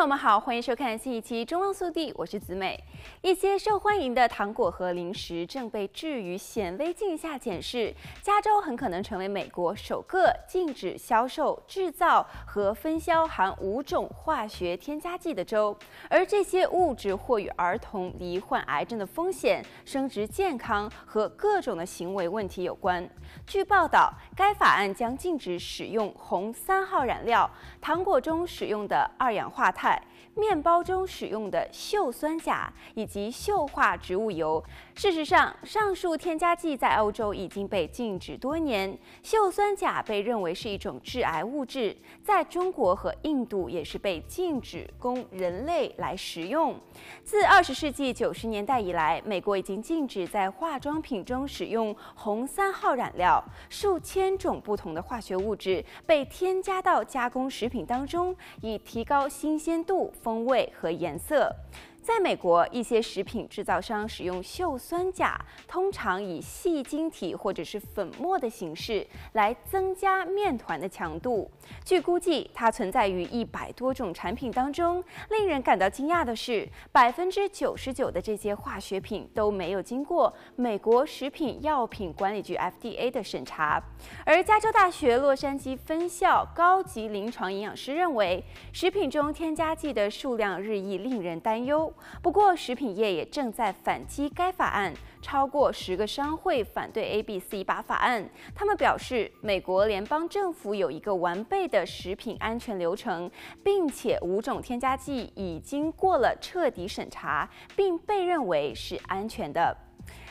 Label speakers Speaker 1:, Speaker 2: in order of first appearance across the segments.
Speaker 1: 朋友们好，欢迎收看新一期《中望速递》，我是子美。一些受欢迎的糖果和零食正被置于显微镜下检视，加州很可能成为美国首个禁止销售、制造和分销含五种化学添加剂的州。而这些物质或与儿童罹患癌症的风险、生殖健康和各种的行为问题有关。据报道，该法案将禁止使用红三号染料，糖果中使用的二氧化碳。面包中使用的溴酸钾以及溴化植物油。事实上，上述添加剂在欧洲已经被禁止多年。溴酸钾被认为是一种致癌物质，在中国和印度也是被禁止供人类来食用。自二十世纪九十年代以来，美国已经禁止在化妆品中使用红三号染料。数千种不同的化学物质被添加到加工食品当中，以提高新鲜度、风味和颜色。在美国，一些食品制造商使用溴酸钾，通常以细晶体或者是粉末的形式来增加面团的强度。据估计，它存在于一百多种产品当中。令人感到惊讶的是，百分之九十九的这些化学品都没有经过美国食品药品管理局 FDA 的审查。而加州大学洛杉矶分校高级临床营养师认为，食品中添加剂的数量日益令人担忧。不过，食品业也正在反击该法案。超过十个商会反对 A、B、C 八法案。他们表示，美国联邦政府有一个完备的食品安全流程，并且五种添加剂已经过了彻底审查，并被认为是安全的。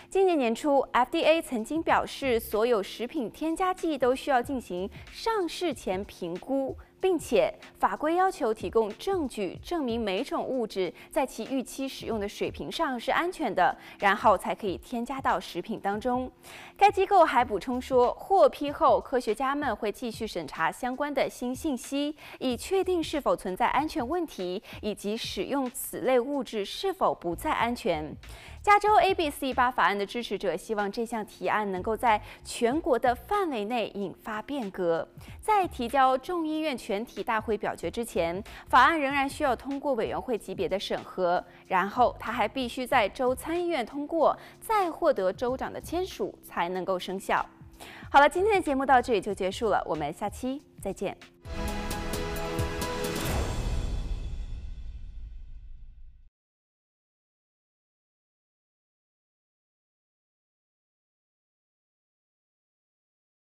Speaker 1: 今年年初，FDA 曾经表示，所有食品添加剂都需要进行上市前评估。并且法规要求提供证据，证明每种物质在其预期使用的水平上是安全的，然后才可以添加到食品当中。该机构还补充说，获批后，科学家们会继续审查相关的新信息，以确定是否存在安全问题，以及使用此类物质是否不再安全。加州 AB48 法案的支持者希望这项提案能够在全国的范围内引发变革。在提交众议院全体大会表决之前，法案仍然需要通过委员会级别的审核，然后它还必须在州参议院通过，再获得州长的签署才能够生效。好了，今天的节目到这里就结束了，我们下期再见。